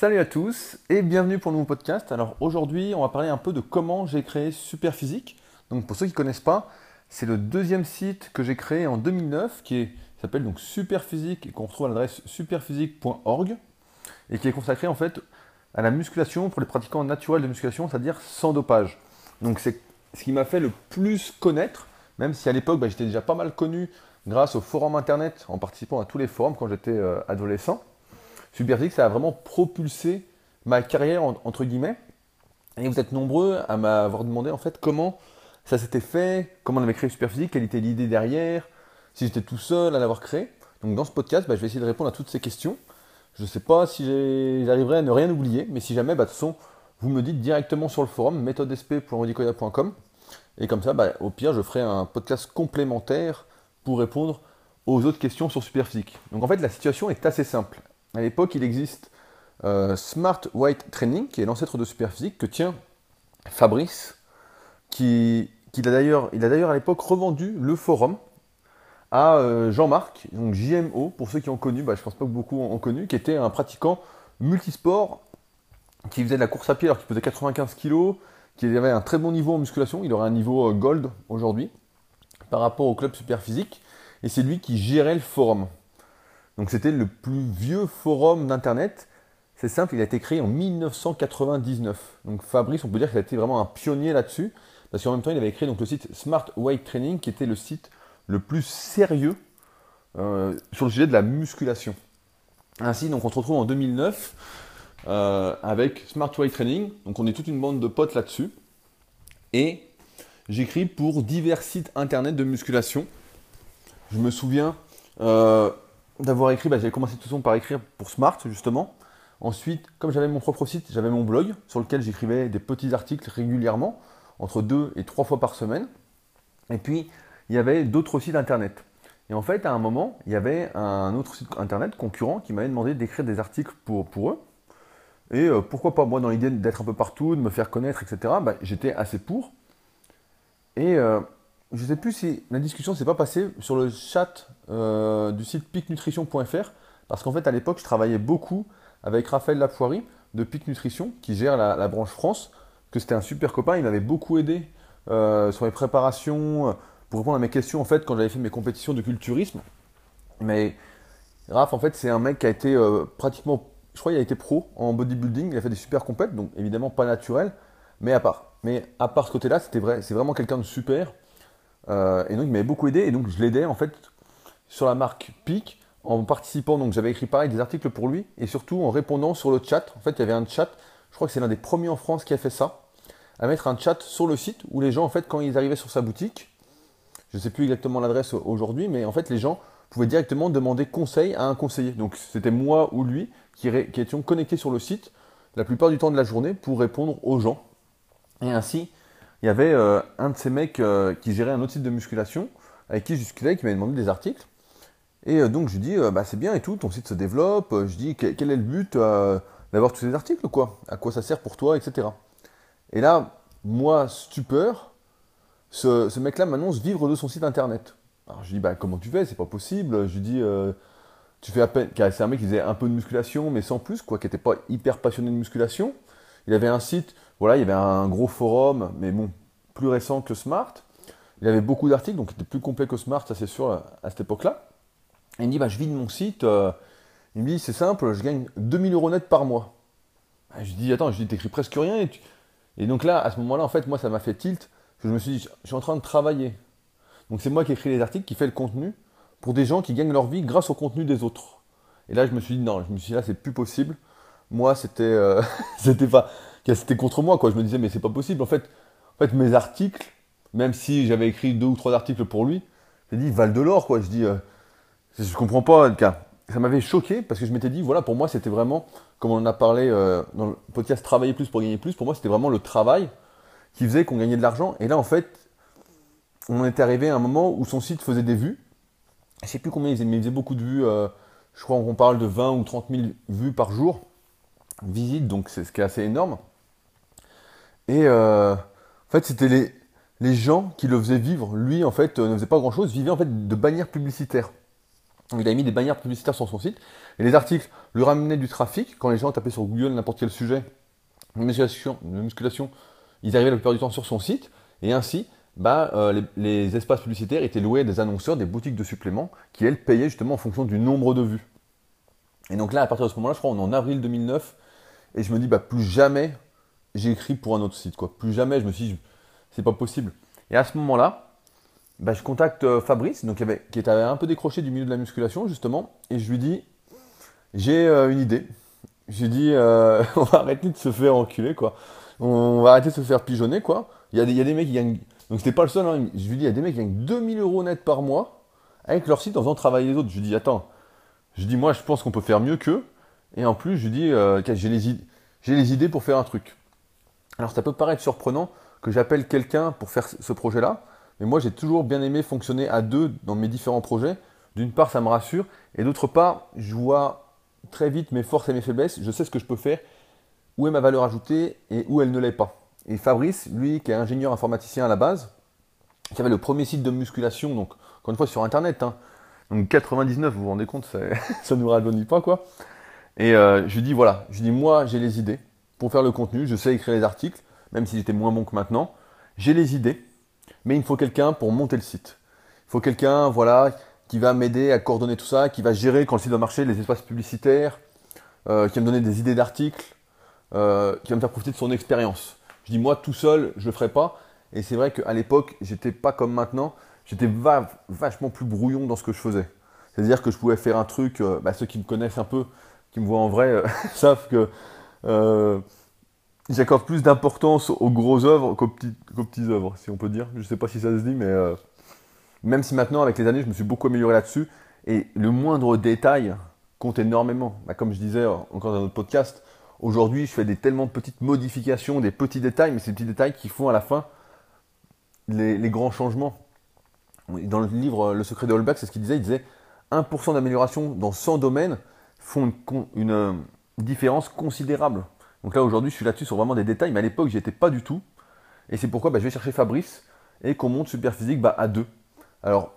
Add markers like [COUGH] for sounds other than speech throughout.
Salut à tous et bienvenue pour le nouveau podcast. Alors aujourd'hui, on va parler un peu de comment j'ai créé Superphysique. Donc pour ceux qui ne connaissent pas, c'est le deuxième site que j'ai créé en 2009 qui s'appelle donc Superphysique et qu'on retrouve à l'adresse superphysique.org et qui est consacré en fait à la musculation pour les pratiquants naturels de musculation, c'est-à-dire sans dopage. Donc c'est ce qui m'a fait le plus connaître, même si à l'époque bah, j'étais déjà pas mal connu grâce au forum internet en participant à tous les forums quand j'étais euh, adolescent. Superphysique, ça a vraiment propulsé ma carrière, entre guillemets. Et vous êtes nombreux à m'avoir demandé en fait comment ça s'était fait, comment on avait créé Superphysique, quelle était l'idée derrière, si j'étais tout seul à l'avoir créé. Donc dans ce podcast, bah, je vais essayer de répondre à toutes ces questions. Je ne sais pas si j'arriverai à ne rien oublier, mais si jamais, bah, de toute façon, vous me dites directement sur le forum méthodesp.rodicoya.com. Et comme ça, bah, au pire, je ferai un podcast complémentaire pour répondre aux autres questions sur Superphysique. Donc en fait, la situation est assez simple. À l'époque, il existe euh, Smart White Training, qui est l'ancêtre de Superphysique, que tient Fabrice, qui, a d'ailleurs, il a d'ailleurs à l'époque revendu le forum à euh, Jean-Marc, donc JMO, pour ceux qui ont connu, bah, je pense pas que beaucoup ont, connu, qui était un pratiquant multisport, qui faisait de la course à pied alors qu'il pesait 95 kg, qui avait un très bon niveau en musculation, il aurait un niveau euh, gold aujourd'hui par rapport au club Superphysique, et c'est lui qui gérait le forum. Donc c'était le plus vieux forum d'Internet. C'est simple, il a été créé en 1999. Donc Fabrice, on peut dire qu'il a été vraiment un pionnier là-dessus, parce qu'en même temps, il avait créé donc, le site Smart Weight Training, qui était le site le plus sérieux euh, sur le sujet de la musculation. Ainsi, donc on se retrouve en 2009 euh, avec Smart Weight Training. Donc on est toute une bande de potes là-dessus. Et j'écris pour divers sites internet de musculation. Je me souviens, euh, d'avoir écrit, bah, j'avais commencé tout façon par écrire pour Smart justement. Ensuite, comme j'avais mon propre site, j'avais mon blog sur lequel j'écrivais des petits articles régulièrement, entre deux et trois fois par semaine. Et puis, il y avait d'autres sites internet. Et en fait, à un moment, il y avait un autre site internet concurrent qui m'avait demandé d'écrire des articles pour, pour eux. Et euh, pourquoi pas, moi, dans l'idée d'être un peu partout, de me faire connaître, etc., bah, j'étais assez pour. Et euh, je ne sais plus si la discussion s'est pas passée sur le chat euh, du site picnutrition.fr, parce qu'en fait à l'époque je travaillais beaucoup avec Raphaël Lapoirie de Pic Nutrition, qui gère la, branche France, que c'était un super copain, il m'avait beaucoup aidé euh, sur les préparations, pour répondre à mes questions en fait quand j'avais fait mes compétitions de culturisme. Mais Raph en fait c'est un mec qui a été euh, pratiquement, je crois qu'il a été pro en bodybuilding, il a fait des super compètes, donc évidemment pas naturel, mais à part. Mais à part ce côté-là, c'était vrai, c'est vraiment quelqu'un de super. Euh, et donc il m'avait beaucoup aidé et donc je l'aidais en fait sur la marque PIC en participant. Donc j'avais écrit pareil des articles pour lui et surtout en répondant sur le chat. En fait, il y avait un chat, je crois que c'est l'un des premiers en France qui a fait ça, à mettre un chat sur le site où les gens en fait quand ils arrivaient sur sa boutique, je ne sais plus exactement l'adresse aujourd'hui, mais en fait les gens pouvaient directement demander conseil à un conseiller. Donc c'était moi ou lui qui, qui étions connectés sur le site la plupart du temps de la journée pour répondre aux gens. Et ainsi, il y avait euh, un de ces mecs euh, qui gérait un autre site de musculation, avec qui je discutais, qui m'avait demandé des articles. Et euh, donc je lui dis, bah, c'est bien et tout, ton site se développe. Je dis, quel, est le but d'avoir tous ces articles, quoi? À quoi ça sert pour toi, etc. Et là, moi, stupeur, ce, mec-là m'annonce vivre de son site internet. Alors je lui dis, bah, comment tu fais? C'est pas possible. Je lui dis, tu fais à peine. C'est un mec qui faisait un peu de musculation, mais sans plus, quoi, qui n'était pas hyper passionné de musculation. Il avait un site voilà, il y avait un gros forum, mais bon, plus récent que Smart. Il avait beaucoup d'articles, donc il était plus complet que Smart, ça c'est sûr, à cette époque-là. il me dit, bah, je vide mon site. Euh, il me dit, c'est simple, je gagne 2000 euros net par mois. Bah, je dis, attends, je dis, t'écris presque rien. Et, donc là, à ce moment-là, en fait, moi, ça m'a fait tilt. Je me suis dit, je suis en train de travailler. Donc c'est moi qui écris les articles, qui fait le contenu pour des gens qui gagnent leur vie grâce au contenu des autres. Et là, je me suis dit, non, je me suis dit, là, c'est plus possible. Moi, c'était, euh, [LAUGHS] c'était pas, c'était contre moi, quoi. Je me disais, mais c'est pas possible. En fait, en fait, mes articles, même si j'avais écrit deux ou trois articles pour lui, j'ai dit, valent de l'or, quoi. Je dis, euh, je comprends pas, ça m'avait choqué parce que je m'étais dit, voilà, pour moi, c'était vraiment, comme on en a parlé euh, dans le podcast Travailler plus pour gagner plus, pour moi, c'était vraiment le travail qui faisait qu'on gagnait de l'argent. Et là, en fait, on était arrivé à un moment où son site faisait des vues. Je sais plus combien il faisait, mais il faisait beaucoup de vues. Euh, je crois qu'on parle de 20 ou 30 000 vues par jour, visite, donc c'est ce qui est assez énorme. Et euh, en fait, c'était les, les gens qui le faisaient vivre. Lui, en fait, euh, ne faisait pas grand-chose, vivait en fait de bannières publicitaires. Il a mis des bannières publicitaires sur son site. Et les articles lui ramenaient du trafic. Quand les gens tapaient sur Google n'importe quel sujet, de musculation, musculation, ils arrivaient la plupart du temps sur son site. Et ainsi, bah, euh, les, espaces publicitaires étaient loués à des annonceurs, des boutiques de suppléments, qui elles payaient justement en fonction du nombre de vues. Et donc là, à partir de ce moment-là, je crois, on est en avril 2009, et je me dis, bah, plus jamais j'ai écrit pour un autre site, quoi. Plus jamais, je me suis dit, c'est pas possible. Et à ce moment-là, bah, je contacte euh, Fabrice, qui était un peu décroché du milieu de la musculation, justement, et je lui dis, j'ai euh, une idée. J'ai dit, [LAUGHS] on va arrêter de se faire enculer, quoi. On va arrêter de se faire pigeonner, quoi. Il y, a des, il y a des mecs qui gagnent donc c'était pas le seul. Hein. Je lui dis, il y a des mecs qui gagnent 2000 euros net par mois avec leur site en faisant travailler les autres. Je lui dis, attends, je dis, moi je pense qu'on peut faire mieux qu'eux. Et en plus, je dis, euh, j'ai les, les, idées pour faire un truc. Alors ça peut paraître surprenant que j'appelle quelqu'un pour faire ce projet-là. Mais moi j'ai toujours bien aimé fonctionner à deux dans mes différents projets. D'une part, ça me rassure. Et d'autre part, je vois très vite mes forces et mes faiblesses. Je sais ce que je peux faire, où est ma valeur ajoutée et où elle ne l'est pas. Et Fabrice, lui, qui est ingénieur informaticien à la base, qui avait le premier site de musculation, donc encore une fois sur Internet, hein. donc 99, vous vous rendez compte, ça [LAUGHS] ne nous rajeunit pas quoi. Et euh, je lui dis voilà, je lui dis moi j'ai les idées pour faire le contenu, je sais écrire les articles, même si j'étais moins bon que maintenant, j'ai les idées, mais il me faut quelqu'un pour monter le site. Il faut quelqu'un, voilà, qui va m'aider à coordonner tout ça, qui va gérer quand le site va marcher les espaces publicitaires, euh, qui va me donner des idées d'articles, euh, qui va me faire profiter de son expérience. Je dis moi tout seul, je le ferai pas. Et c'est vrai qu'à l'époque, j'étais pas comme maintenant. J'étais vachement plus brouillon dans ce que je faisais. C'est-à-dire que je pouvais faire un truc. Bah, ceux qui me connaissent un peu, qui me voient en vrai, euh, [LAUGHS] savent que euh, j'accorde plus d'importance aux grosses œuvres qu'aux petites, œuvres, si on peut dire. Je ne sais pas si ça se dit, mais même si maintenant, avec les années, je me suis beaucoup amélioré là-dessus. Et le moindre détail compte énormément. Bah, comme je disais encore dans notre podcast, Aujourd'hui, je fais des tellement petites modifications, des petits détails, mais ces petits détails qui font à la fin les, grands changements. Dans le livre Le secret de Holbach, c'est ce qu'il disait. Il disait 1% d'amélioration dans 100 domaines font une, euh, différence considérable. Donc là, aujourd'hui, je suis là-dessus sur vraiment des détails, mais à l'époque, j'y étais pas du tout. Et c'est pourquoi bah, je vais chercher Fabrice et qu'on monte Superphysique bah, à deux. Alors,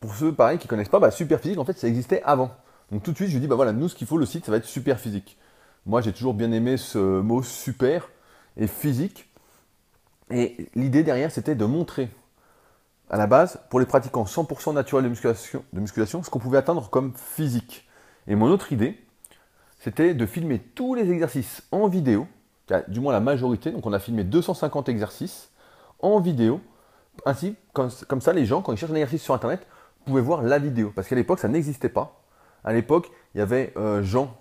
pour ceux, pareil, qui connaissent pas, bah, Superphysique, en fait, ça existait avant. Donc tout de suite, je lui dis, bah voilà, nous, ce qu'il faut, le site, ça va être Superphysique. Moi, j'ai toujours bien aimé ce mot super et physique. Et l'idée derrière, c'était de montrer à la base, pour les pratiquants 100% naturels de musculation, de musculation ce qu'on pouvait atteindre comme physique. Et mon autre idée, c'était de filmer tous les exercices en vidéo, du moins la majorité, donc on a filmé 250 exercices en vidéo. Ainsi, comme, ça, les gens, quand ils cherchent un exercice sur Internet, pouvaient voir la vidéo. Parce qu'à l'époque, ça n'existait pas. À l'époque, il y avait euh, Jean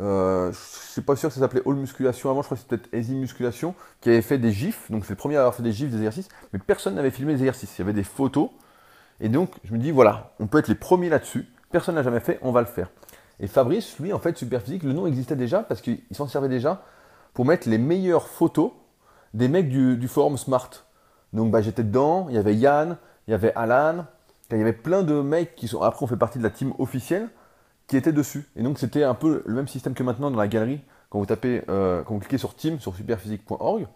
euh, je ne suis pas sûr que ça s'appelait All Musculation avant, je crois que c'était peut-être Easy Musculation, qui avait fait des gifs, donc c'est le premier à avoir fait des gifs des exercices, mais personne n'avait filmé les exercices, il y avait des photos, et donc je me dis voilà, on peut être les premiers là-dessus, personne n'a jamais fait, on va le faire. Et Fabrice, lui, en fait, Superphysique, le nom existait déjà parce qu'il s'en servait déjà pour mettre les meilleures photos des mecs du, forum Smart. Donc bah, j'étais dedans, il y avait Yann, il y avait Alan, il y avait plein de mecs qui sont, après on fait partie de la team officielle, qui était dessus. Et donc c'était un peu le même système que maintenant dans la galerie. Quand vous tapez, euh, quand vous cliquez sur Team sur superphysique.org,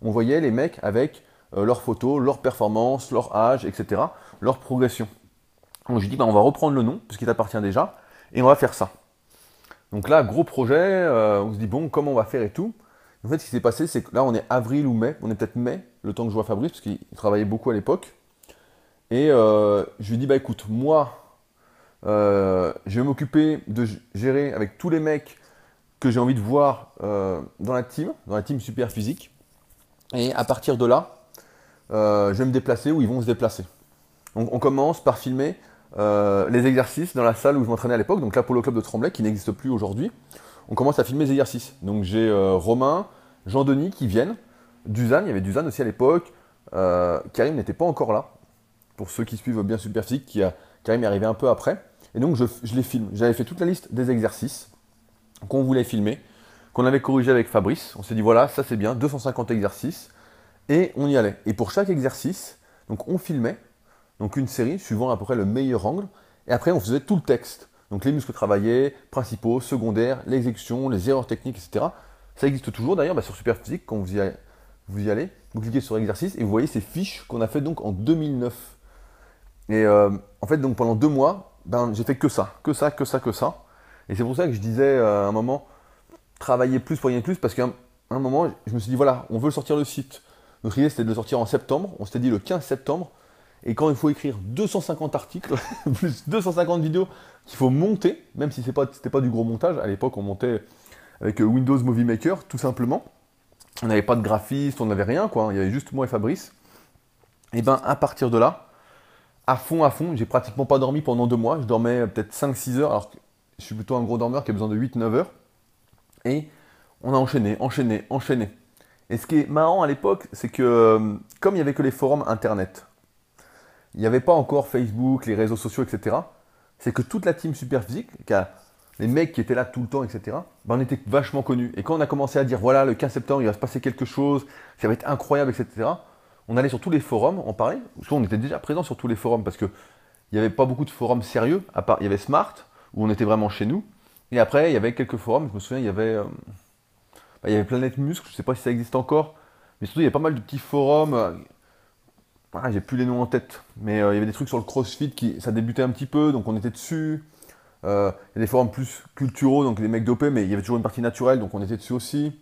on voyait les mecs avec euh, leurs photos, leurs performances, leur âge, etc., leur progression. Donc je dis bah, on va reprendre le nom puisqu'il appartient déjà et on va faire ça. Donc là gros projet, euh, on se dit bon comment on va faire et tout. En fait ce qui s'est passé c'est que là on est avril ou mai, on est peut-être mai, le temps que je vois Fabrice parce qu'il travaillait beaucoup à l'époque. Et je lui dis bah écoute moi euh, je vais m'occuper de gérer avec tous les mecs que j'ai envie de voir euh, dans la team, dans la team super physique. Et à partir de là, euh, je vais me déplacer où ils vont se déplacer. Donc on commence par filmer les exercices dans la salle où je m'entraînais à l'époque, donc l'Apollo Club de Tremblay qui n'existe plus aujourd'hui. On commence à filmer les exercices. Donc j'ai Romain, Jean-Denis qui viennent, Duzan, il y avait Duzan aussi à l'époque, Karim n'était pas encore là, pour ceux qui suivent bien Superphysique, qui a, Karim est arrivé un peu après. Et donc je, les filme. J'avais fait toute la liste des exercices qu'on voulait filmer, qu'on avait corrigé avec Fabrice. On s'est dit voilà, ça c'est bien, 250 exercices. Et on y allait. Et pour chaque exercice, donc on filmait, donc une série suivant à peu près le meilleur angle. Et après on faisait tout le texte. Donc les muscles travaillés, principaux, secondaires, l'exécution, les erreurs techniques, etc. Ça existe toujours d'ailleurs bah, sur Superphysique quand vous y, allez, vous cliquez sur exercice et vous voyez ces fiches qu'on a fait donc en 2009. Et euh, en fait, donc pendant deux mois, ben, j'ai fait que ça, que ça, que ça, que ça. Et c'est pour ça que je disais euh, à un moment, travailler plus pour gagner plus, parce qu'à un, moment, je me suis dit, voilà, on veut sortir le site. Notre idée, c'était de le sortir en septembre. On s'était dit le 15 septembre. Et quand il faut écrire 250 articles, [LAUGHS] plus 250 vidéos qu'il faut monter, même si ce n'était pas, du gros montage, à l'époque, on montait avec euh, Windows Movie Maker, tout simplement. On n'avait pas de graphiste, on n'avait rien, quoi. Il y avait juste moi et Fabrice. Et bien, à partir de là, à fond, à fond. J'ai pratiquement pas dormi pendant deux mois. Je dormais peut-être 5-6 heures, alors que je suis plutôt un gros dormeur qui a besoin de 8-9 heures. Et on a enchaîné, enchaîné, enchaîné. Et ce qui est marrant à l'époque, c'est que euh, comme il n'y avait que les forums internet, il n'y avait pas encore Facebook, les réseaux sociaux, etc. C'est que toute la team Superphysique, les mecs qui étaient là tout le temps, etc., ben on était vachement connus. Et quand on a commencé à dire, voilà, le 15 septembre, il va se passer quelque chose, ça va être incroyable, etc., on allait sur tous les forums, on parlait. On était déjà présent sur tous les forums parce qu'il n'y avait pas beaucoup de forums sérieux. À part, il y avait Smart, où on était vraiment chez nous. Et après, il y avait quelques forums. Je me souviens, il y avait, euh, bah, il y avait Planète Muscle, je ne sais pas si ça existe encore. Mais surtout, il y avait pas mal de petits forums. Euh, ah, j'ai plus les noms en tête. Mais euh, il y avait des trucs sur le CrossFit qui, ça débutait un petit peu, donc on était dessus. il y a des forums plus culturaux, donc les mecs dopés, mais il y avait toujours une partie naturelle, donc on était dessus aussi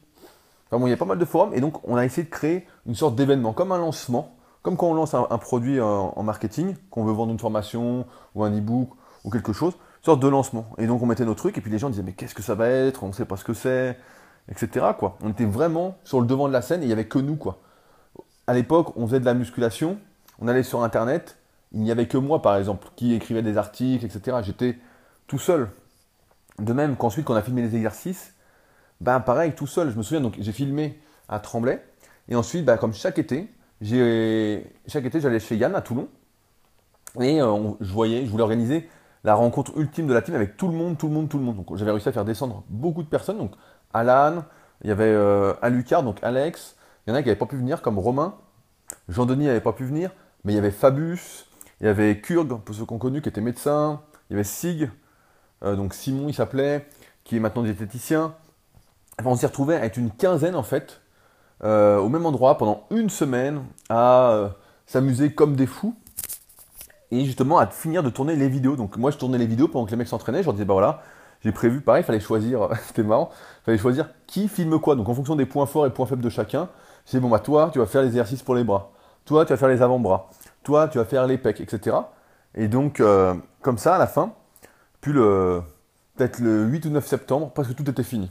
il y a pas mal de forums et donc on a essayé de créer une sorte d'événement, comme un lancement, comme quand on lance un, produit en, marketing, qu'on veut vendre une formation ou un e-book ou quelque chose, une sorte de lancement. Et donc on mettait nos trucs et puis les gens disaient mais qu'est-ce que ça va être, on ne sait pas ce que c'est, etc. Quoi. On était vraiment sur le devant de la scène et il n'y avait que nous. Quoi. À l'époque, on faisait de la musculation, on allait sur Internet, il n'y avait que moi par exemple qui écrivait des articles, etc. J'étais tout seul. De même qu'ensuite, quand on a filmé les exercices, ben pareil, tout seul. Je me souviens, donc j'ai filmé à Tremblay. Et ensuite, bah, comme chaque été, chaque été, j'allais chez Yann à Toulon. Et euh, je voyais, je voulais organiser la rencontre ultime de la team avec tout le monde, tout le monde, tout le monde. Donc j'avais réussi à faire descendre beaucoup de personnes. Donc Alan, il y avait euh, Alucard, donc Alex. Il y en a qui n'avaient pas pu venir, comme Romain. Jean-Denis n'avait pas pu venir. Mais il y avait Fabus, il y avait Kurg, pour ceux qu'on connu, qui était médecin. Il y avait Sig, euh, donc Simon, il s'appelait, qui est maintenant diététicien on s'est retrouvé avec une quinzaine en fait, euh, au même endroit pendant une semaine à euh, s'amuser comme des fous et justement à finir de tourner les vidéos. Donc moi je tournais les vidéos pendant que les mecs s'entraînaient, je leur disais bah voilà, j'ai prévu pareil, il fallait choisir, [LAUGHS] c'était marrant, il fallait choisir qui filme quoi. Donc en fonction des points forts et points faibles de chacun, disais bon bah toi tu vas faire les exercices pour les bras, toi tu vas faire les avant-bras, toi tu vas faire les pecs, etc. Et donc euh, comme ça à la fin, puis le peut-être le 8 ou 9 septembre, parce que tout était fini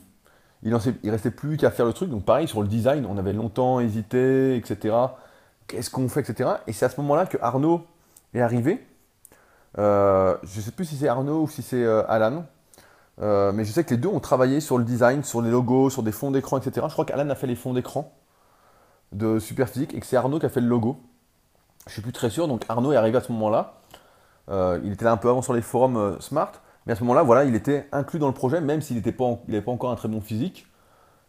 il, ne restait plus qu'à faire le truc. Donc pareil, sur le design, on avait longtemps hésité, etc. Qu'est-ce qu'on fait, etc. Et c'est à ce moment-là que Arnaud est arrivé. Euh, je ne sais plus si c'est Arnaud ou si c'est euh, Alan. Mais je sais que les deux ont travaillé sur le design, sur les logos, sur des fonds d'écran, etc. Je crois qu'Alan a fait les fonds d'écran de Superphysique et que c'est Arnaud qui a fait le logo. Je suis plus très sûr. Donc Arnaud est arrivé à ce moment-là. il était là un peu avant sur les forums Smart. Mais à ce moment-là, voilà, il était inclus dans le projet, même s'il n'avait pas, pas encore un très bon physique.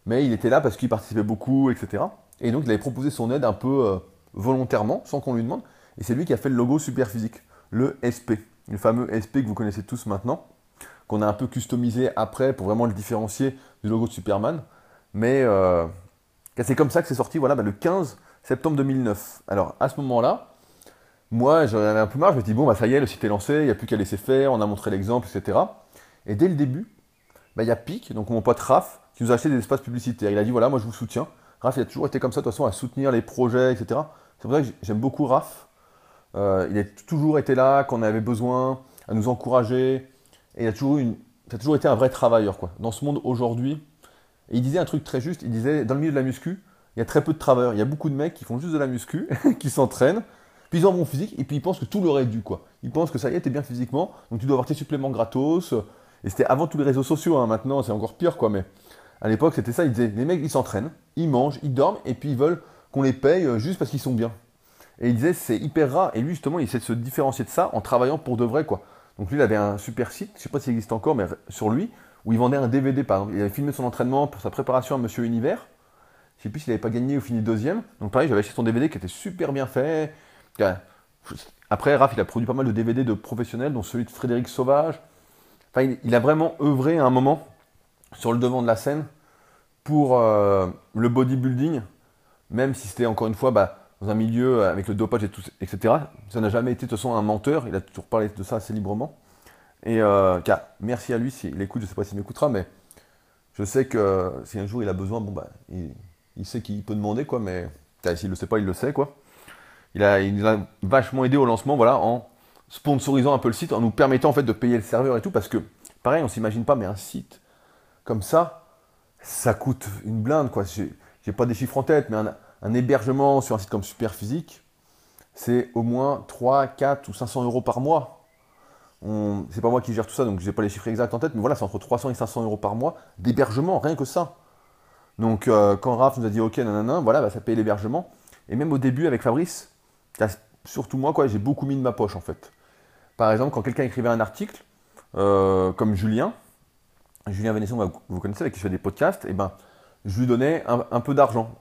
Mais il était là parce qu'il participait beaucoup, etc. Et donc, il avait proposé son aide un peu euh, volontairement, sans qu'on lui demande. Et c'est lui qui a fait le logo super physique, le SP. Le fameux SP que vous connaissez tous maintenant, qu'on a un peu customisé après pour vraiment le différencier du logo de Superman. Mais euh, c'est comme ça que c'est sorti voilà, bah, le 15 septembre 2009. Alors, à ce moment-là, moi, j'en avais un peu marre, je me dis, bon, bah, ça y est, le site est lancé, il n'y a plus qu'à laisser faire, on a montré l'exemple, etc. Et dès le début, bah, il y a PIC, donc mon pote Raph, qui nous a acheté des espaces publicitaires. Il a dit, voilà, moi je vous soutiens. Raph, il a toujours été comme ça, de toute façon, à soutenir les projets, etc. C'est pour ça que j'aime beaucoup Raph. Euh, il a toujours été là quand on avait besoin, à nous encourager. Et il a toujours, a toujours été un vrai travailleur, quoi. Dans ce monde aujourd'hui, et il disait un truc très juste, il disait, dans le milieu de la muscu, il y a très peu de travailleurs. Il y a beaucoup de mecs qui font juste de la muscu, [LAUGHS] qui s'entraînent, puis ils ont bon physique, et puis ils pensent que tout leur est dû, quoi. Ils pensent que ça y est, t'es bien physiquement, donc tu dois avoir tes suppléments gratos. Et c'était avant tous les réseaux sociaux, hein. maintenant c'est encore pire, quoi. Mais à l'époque, c'était ça, ils disaient, les mecs, ils s'entraînent, ils mangent, ils dorment, et puis ils veulent qu'on les paye euh, juste parce qu'ils sont bien. Et il disait, c'est hyper rare. Et lui, justement, il essaie de se différencier de ça en travaillant pour de vrai, quoi. Donc lui, il avait un super site, je sais pas s'il existe encore, mais sur lui, où il vendait un DVD, par exemple. Il avait filmé son entraînement pour sa préparation à Monsieur Univers. Je sais plus s'il n'avait pas gagné ou fini deuxième. Donc pareil, j'avais acheté son DVD qui était super bien fait. Après, Raph, il a produit pas mal de DVD de professionnels, dont celui de Frédéric Sauvage. Enfin, il, a vraiment œuvré à un moment sur le devant de la scène pour euh, le bodybuilding, même si c'était encore une fois bah, dans un milieu avec le dopage et tout, etc. Ça n'a jamais été de toute façon un menteur, il a toujours parlé de ça assez librement. Et euh, merci à lui s'il écoute, je ne sais pas s'il m'écoutera, mais je sais que si un jour il a besoin, bon bah, il, sait qu'il peut demander, quoi, mais s'il ne le sait pas, il le sait, quoi. Il, a, a vachement aidé au lancement, voilà, en sponsorisant un peu le site, en nous permettant en fait de payer le serveur et tout, parce que, pareil, on s'imagine pas, mais un site comme ça, ça coûte une blinde, quoi. J'ai pas des chiffres en tête, mais un, hébergement sur un site comme Superphysique, c'est au moins 3, 4 ou 500 euros par mois. C'est pas moi qui gère tout ça, donc j'ai pas les chiffres exacts en tête, mais voilà, c'est entre 300 et 500 euros par mois d'hébergement, rien que ça. Donc euh, quand Raph nous a dit ok, nanana, voilà, bah, ça paye l'hébergement. Et même au début avec Fabrice, surtout moi, quoi, j'ai beaucoup mis de ma poche en fait. Par exemple, quand quelqu'un écrivait un article, euh, comme Julien, Julien Vénesson, vous connaissez, avec qui je fais des podcasts, et eh ben, je lui donnais un, peu d'argent.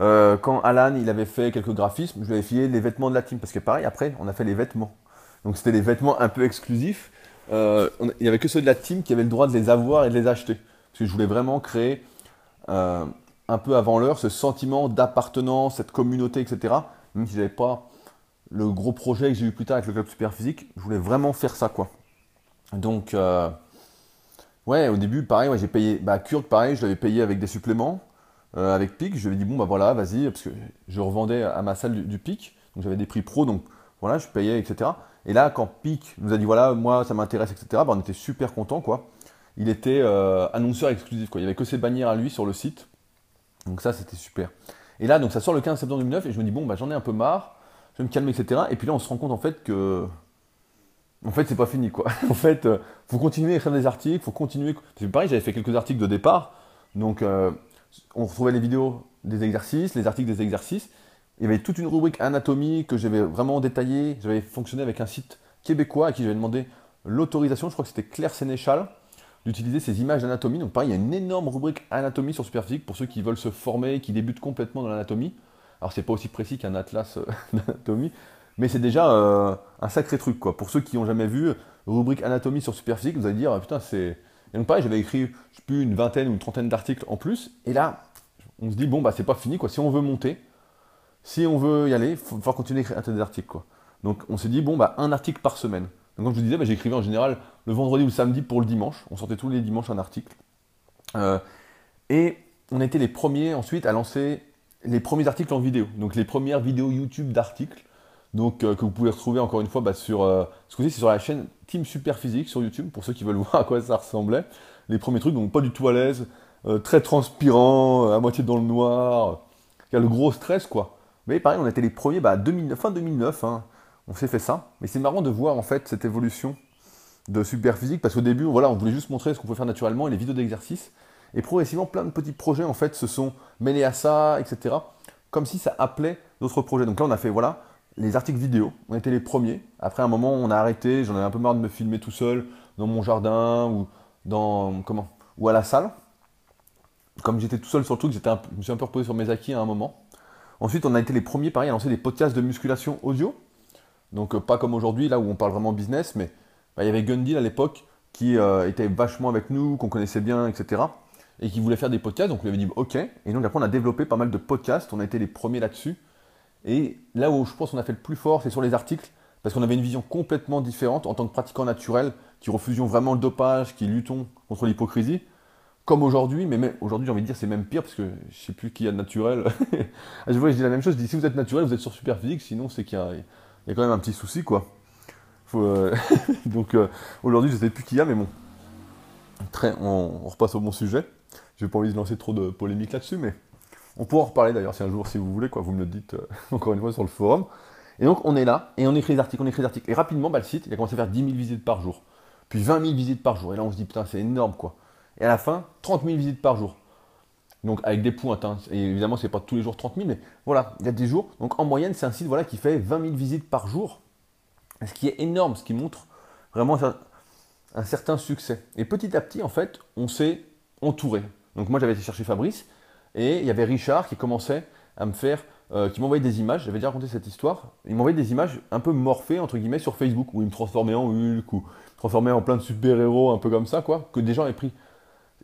Euh, quand Alan il avait fait quelques graphismes, je lui avais filé les vêtements de la team. Parce que pareil, après, on a fait les vêtements. Donc c'était des vêtements un peu exclusifs. Euh, il n'y avait que ceux de la team qui avaient le droit de les avoir et de les acheter. Parce que je voulais vraiment créer euh, un peu avant l'heure ce sentiment d'appartenance, cette communauté, etc. Même si je n'avais pas le gros projet que j'ai eu plus tard avec le club super physique, je voulais vraiment faire ça quoi. Donc Ouais, au début, pareil, j'ai payé. Bah, Kurt, pareil, je l'avais payé avec des suppléments, euh, avec PIC. Je lui ai dit, bon, bah voilà, vas-y, parce que je revendais à ma salle du, PIC. Donc j'avais des prix pro, donc voilà, je payais, etc. Et là, quand PIC nous a dit, voilà, moi, ça m'intéresse, etc., bah, on était super contents, quoi. Il était euh, annonceur exclusif, quoi. Il n'y avait que ses bannières à lui sur le site. Donc ça, c'était super. Et là, donc ça sort le 15 septembre 2009, et je me dis, bon, bah j'en ai un peu marre, je vais me calmer, etc. Et puis là, on se rend compte, en fait, que en fait, c'est pas fini, quoi. [LAUGHS] en fait, euh, faut continuer à écrire des articles, faut continuer. C'est pareil, j'avais fait quelques articles de départ, donc euh, on retrouvait les vidéos des exercices, les articles des exercices. Il y avait toute une rubrique anatomie que j'avais vraiment détaillée. J'avais fonctionné avec un site québécois à qui j'avais demandé l'autorisation, je crois que c'était Claire Sénéchal, d'utiliser ces images d'anatomie. Donc pareil, il y a une énorme rubrique anatomie sur Superphysique pour ceux qui veulent se former, qui débutent complètement dans l'anatomie. Alors c'est pas aussi précis qu'un atlas euh, [LAUGHS] d'anatomie, mais c'est déjà euh, un sacré truc, quoi. Pour ceux qui n'ont jamais vu, rubrique anatomie sur Superphysique, vous allez dire, putain, c'est. Et donc, pareil, j'avais écrit, une vingtaine ou une trentaine d'articles en plus. Et là, on se dit, bon, bah, c'est pas fini, quoi. Si on veut monter, si on veut y aller, il faut, continuer à écrire des articles, quoi. Donc, on s'est dit, bon, bah, un article par semaine. Donc, comme je vous disais, bah, j'écrivais en général le vendredi ou le samedi pour le dimanche. On sortait tous les dimanches un article. Euh, et on était les premiers ensuite à lancer les premiers articles en vidéo. Donc, les premières vidéos YouTube d'articles donc euh, que vous pouvez retrouver encore une fois bah, sur euh, ce c'est sur la chaîne Team Super Physique sur YouTube pour ceux qui veulent [LAUGHS] voir à quoi ça ressemblait. Les premiers trucs, donc pas du tout à l'aise, euh, très transpirant, à moitié dans le noir, il y a le gros stress quoi. Mais pareil, on était les premiers, bah, fin 2009, hein, on s'est fait ça. Mais c'est marrant de voir en fait cette évolution de Super Physique parce qu'au début, voilà, on voulait juste montrer ce qu'on pouvait faire naturellement et les vidéos d'exercice. Et progressivement, plein de petits projets en fait se sont mêlés à ça, etc. Comme si ça appelait d'autres projets. Donc là, on a fait, voilà, les articles vidéo. On était les premiers. Après un moment, on a arrêté. J'en avais un peu marre de me filmer tout seul dans mon jardin ou dans comment ou à la salle. Comme j'étais tout seul sur le truc, je me suis un peu reposé sur mes acquis à un moment. Ensuite, on a été les premiers, pareil, à lancer des podcasts de musculation audio. Donc euh, pas comme aujourd'hui, là où on parle vraiment business, mais bah, il y avait Gundy à l'époque qui euh, était vachement avec nous, qu'on connaissait bien, etc. Et qui voulait faire des podcasts. Donc on lui avait dit OK. Et donc après, on a développé pas mal de podcasts. On a été les premiers là-dessus. Et là où je pense qu'on a fait le plus fort, c'est sur les articles, parce qu'on avait une vision complètement différente en tant que pratiquant naturel, qui refusions vraiment le dopage, qui luttons contre l'hypocrisie, comme aujourd'hui, mais aujourd'hui j'ai envie de dire c'est même pire, parce que je sais plus qui a de naturel. [LAUGHS] je vois, je dis la même chose, je dis si vous êt naturel, vous êtes sur super physique, sinon c'est qu'il y, a quand même un petit souci, quoi. Euh, [LAUGHS] donc euh, aujourd'hui je sais plus qui y a, mais bon. Très, on, repasse au bon sujet. Je n'ai pas envie de lancer trop de polémiques là-dessus, mais on pourra en reparler d'ailleurs si un jour, si vous voulez, quoi, vous me le dites euh, [LAUGHS] encore une fois sur le forum. Et donc on est là, et on écrit des articles, on écrit des articles. Et rapidement, bah, le site, il a commencé à faire 10 000 visites par jour. Puis 20 000 visites par jour. Et là, on se dit, putain, c'est énorme, quoi. Et à la fin, 30 000 visites par jour. Donc avec des pointes. Hein. Et évidemment, c'est pas tous les jours 30 000, mais voilà, il y a des jours. Donc en moyenne, c'est un site voilà, qui fait 20 000 visites par jour. Ce qui est énorme, ce qui montre vraiment un certain succès. Et petit à petit, en fait, on s'est entouré. Donc moi, j'avais été chercher Fabrice. Et il y avait Richard qui commençait à me faire, euh, qui m'envoyait des images. J'avais déjà raconté cette histoire. Il m'envoyait des images un peu morphées, entre guillemets, sur Facebook, où il me transformait en Hulk, ou transformait en plein de super-héros, un peu comme ça, quoi. Que des gens avaient pris.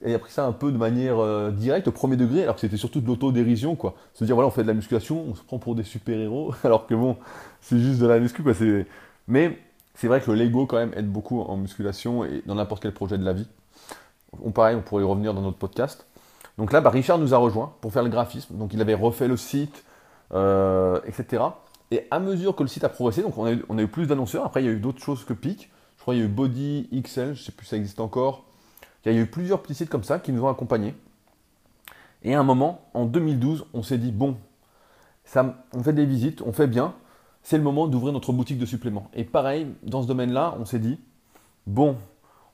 Et a pris ça un peu de manière euh, directe, au premier degré, alors que c'était surtout de l'autodérision, quoi. Se dire, voilà, on fait de la musculation, on se prend pour des super-héros, [LAUGHS] alors que bon, c'est juste de la muscu, quoi. Mais c'est vrai que le Lego quand même aide beaucoup en musculation et dans n'importe quel projet de la vie. On pareil, on pourrait y revenir dans notre podcast. Donc là, bah, Richard nous a rejoint pour faire le graphisme. Donc il avait refait le site, euh, etc. Et à mesure que le site a progressé, donc on a eu, plus d'annonceurs. Après, il y a eu d'autres choses que Pic. Je crois qu'il y a eu Body, XL, je ne sais plus si ça existe encore. Il y a eu plusieurs petits sites comme ça qui nous ont accompagnés. Et à un moment, en 2012, on s'est dit, bon, ça, on fait des visites, on fait bien, c'est le moment d'ouvrir notre boutique de suppléments. Et pareil, dans ce domaine-là, on s'est dit, bon,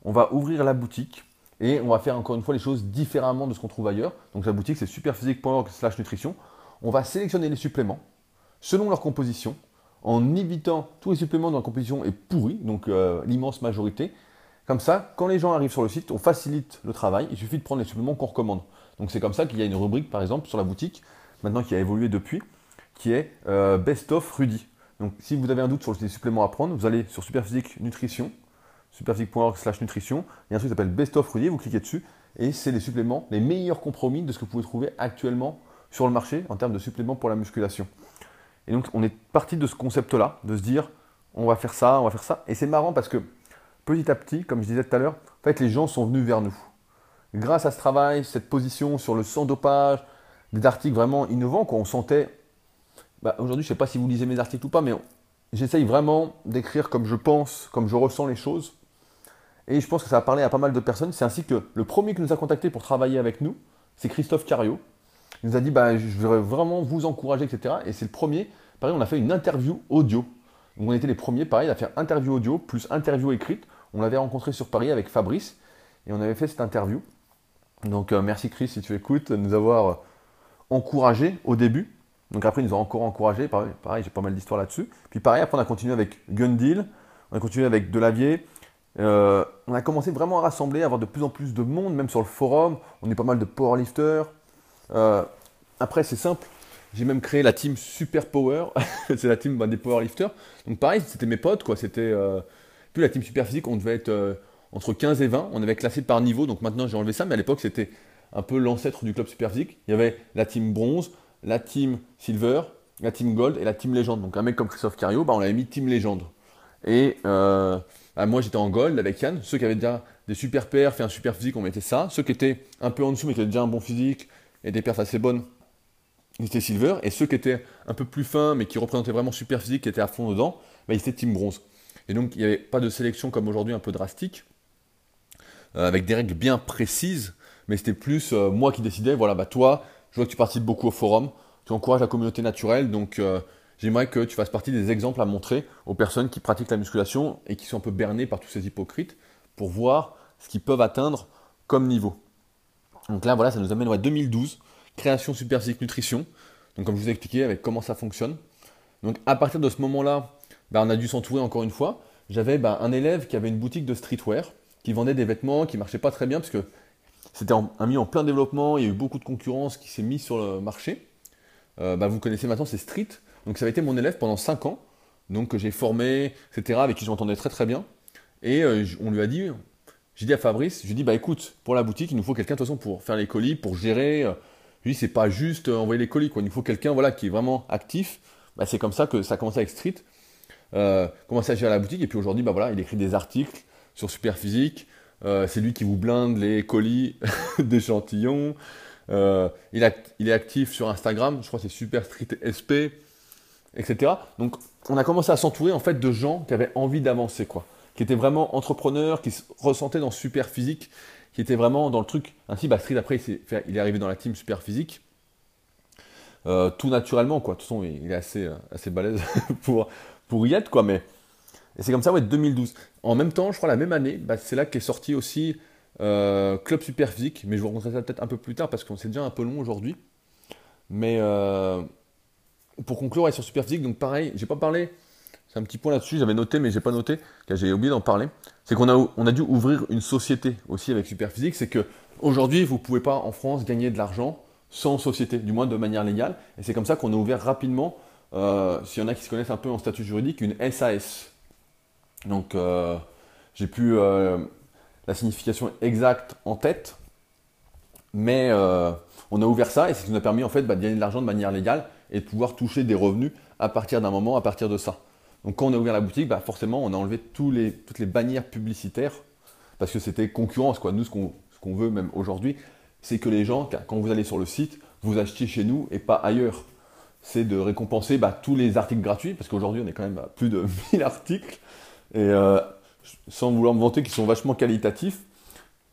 on va ouvrir la boutique et on va faire encore une fois les choses différemment de ce qu'on trouve ailleurs. Donc la boutique, c'est superphysique.org slash nutrition. On va sélectionner les suppléments selon leur composition, en évitant tous les suppléments dont la composition est pourrie, donc euh, l'immense majorité. Comme ça, quand les gens arrivent sur le site, on facilite le travail, il suffit de prendre les suppléments qu'on recommande. Donc c'est comme ça qu'il y a une rubrique, par exemple, sur la boutique, maintenant qui a évolué depuis, qui est euh, Best of Rudy. Donc si vous avez un doute sur les suppléments à prendre, vous allez sur Superphysique Nutrition, superphysique.org slash nutrition, il y a un truc qui s'appelle Best of Rudy, vous cliquez dessus, et c'est les suppléments, les meilleurs compromis de ce que vous pouvez trouver actuellement sur le marché en termes de suppléments pour la musculation. Et donc on est parti de ce concept-là, de se dire on va faire ça, on va faire ça. Et c'est marrant parce que petit à petit, comme je disais tout à l'heure, en fait les gens sont venus vers nous. Grâce à ce travail, cette position sur le sans dopage, des articles vraiment innovants qu'on sentait. Bah, aujourd'hui, je ne sais pas si vous lisez mes articles ou pas, mais j'essaye vraiment d'écrire comme je pense, comme je ressens les choses. Et je pense que ça a parlé à pas mal de personnes. C'est ainsi que le premier qui nous a contacté pour travailler avec nous, c'est Christophe Cario, il nous a dit bah, je voudrais vraiment vous encourager, etc. Et c'est le premier. Pareil, on a fait une interview audio. Donc on était les premiers, pareil, à faire interview audio plus interview écrite. On l'avait rencontré sur Paris avec Fabrice et on avait fait cette interview. Donc euh, merci Chris si tu écoutes, de nous avoir euh, encouragé au début. Donc après, ils nous ont encore encouragé. Pareil, j'ai pas mal d'histoires là-dessus. Puis pareil, après, on a continué avec Gundil, on a continué avec Delavier. Euh, on a commencé vraiment à rassembler, à avoir de plus en plus de monde, même sur le forum. On est pas mal de powerlifters. Euh, après, c'est simple. J'ai même créé la team Super Power. [LAUGHS] c'est la team bah, des powerlifters. Donc pareil, c'était mes potes, quoi. C'était la team Super Physique. On devait être euh, entre 15 et 20. On avait classé par niveau. Donc maintenant, j'ai enlevé ça. Mais à l'époque, c'était un peu l'ancêtre du club Super Physique. Il y avait la team bronze, la team silver, la team gold et la team légende. Donc un mec comme Christophe Cario, bah, on l'avait mis team légende. Et bah, moi, j'étais en gold avec Yann. Ceux qui avaient déjà des super pairs, fait un super physique, on mettait ça. Ceux qui étaient un peu en dessous, mais qui avaient déjà un bon physique, et des perfs assez bonnes, ils étaient silver. Et ceux qui étaient un peu plus fins, mais qui représentaient vraiment super physique, qui étaient à fond dedans, bah, ils étaient team bronze. Et donc, il n'y avait pas de sélection comme aujourd'hui, un peu drastique, euh, avec des règles bien précises, mais c'était plus euh, moi qui décidais, voilà, bah toi, je vois que tu participes beaucoup au forum, tu encourages la communauté naturelle, donc euh, j'aimerais que tu fasses partie des exemples à montrer aux personnes qui pratiquent la musculation et qui sont un peu bernées par tous ces hypocrites, pour voir ce qu'ils peuvent atteindre comme niveau. Donc là, voilà, ça nous amène à 2012, création Super Nutrition. Donc comme je vous ai expliqué avec comment ça fonctionne. Donc à partir de ce moment-là, bah, on a dû s'entourer encore une fois. J'avais bah, un élève qui avait une boutique de streetwear, qui vendait des vêtements qui ne marchaient pas très bien parce que c'était un mis en plein développement, il y a eu beaucoup de concurrence qui s'est mise sur le marché. Euh, bah, vous connaissez maintenant, c'est Street. Donc ça avait été mon élève pendant 5 ans, donc que j'ai formé, etc., avec qui je très très bien. Et euh, on lui a dit, j'ai dit à Fabrice, je lui ai dit, bah écoute, pour la boutique, il nous faut quelqu'un de toute façon pour faire les colis, pour gérer. Je lui c'est pas juste euh, envoyer les colis, quoi. Il nous faut quelqu'un voilà, qui est vraiment actif. C'est comme ça que ça a commencé avec Street. Euh, commencé à gérer la boutique, et puis aujourd'hui, bah voilà, il écrit des articles sur Superphysique. Euh, c'est lui qui vous blinde les colis [LAUGHS] d'échantillons. Euh, il, il, est actif sur Instagram, je crois que c'est Super Street SP, etc. Donc on a commencé à s'entourer en fait de gens qui avaient envie d'avancer, quoi qui était vraiment entrepreneur, qui se ressentait dans super physique, qui était vraiment dans le truc. Ainsi, bah, Street, après, il, est arrivé dans la team super physique. Euh, tout naturellement, quoi. De toute façon, il est assez, euh, assez balèze [LAUGHS] pour, pour y être, quoi. Mais et c'est comme ça, ouais, 2012. En même temps, je crois, la même année, bah, c'est là qu'est sorti aussi euh, Club Super Physique. Mais je vous raconterai ça peut-être un peu plus tard parce qu'on s'est déjà un peu long aujourd'hui. Mais pour conclure, sur Super Physique, donc pareil, j'ai pas parlé un petit point là-dessus, j'avais noté, mais j'ai pas noté, car j'ai oublié d'en parler. C'est qu'on a, on a dû ouvrir une société aussi avec Superphysique. C'est que aujourd'hui, vous pouvez pas en France gagner de l'argent sans société, du moins de manière légale. Et c'est comme ça qu'on a ouvert rapidement, euh, s'il y en a qui se connaissent un peu en statut juridique, une SAS. Donc, euh, j'ai plus euh, la signification exacte en tête, mais on a ouvert ça et c'est ce qui nous a permis en fait bah, de gagner de l'argent de manière légale et de pouvoir toucher des revenus à partir d'un moment, à partir de ça. Donc quand on a ouvert la boutique, bah, forcément, on a enlevé toutes les bannières publicitaires parce que c'était concurrence. Quoi. Nous, ce qu'on veut même aujourd'hui, c'est que les gens, quand vous allez sur le site, vous achetiez chez nous et pas ailleurs. C'est de récompenser bah, tous les articles gratuits, parce qu'aujourd'hui, on est quand même à plus de [LAUGHS] 1000 articles. Et euh, sans vouloir me vanter, qui sont vachement qualitatifs.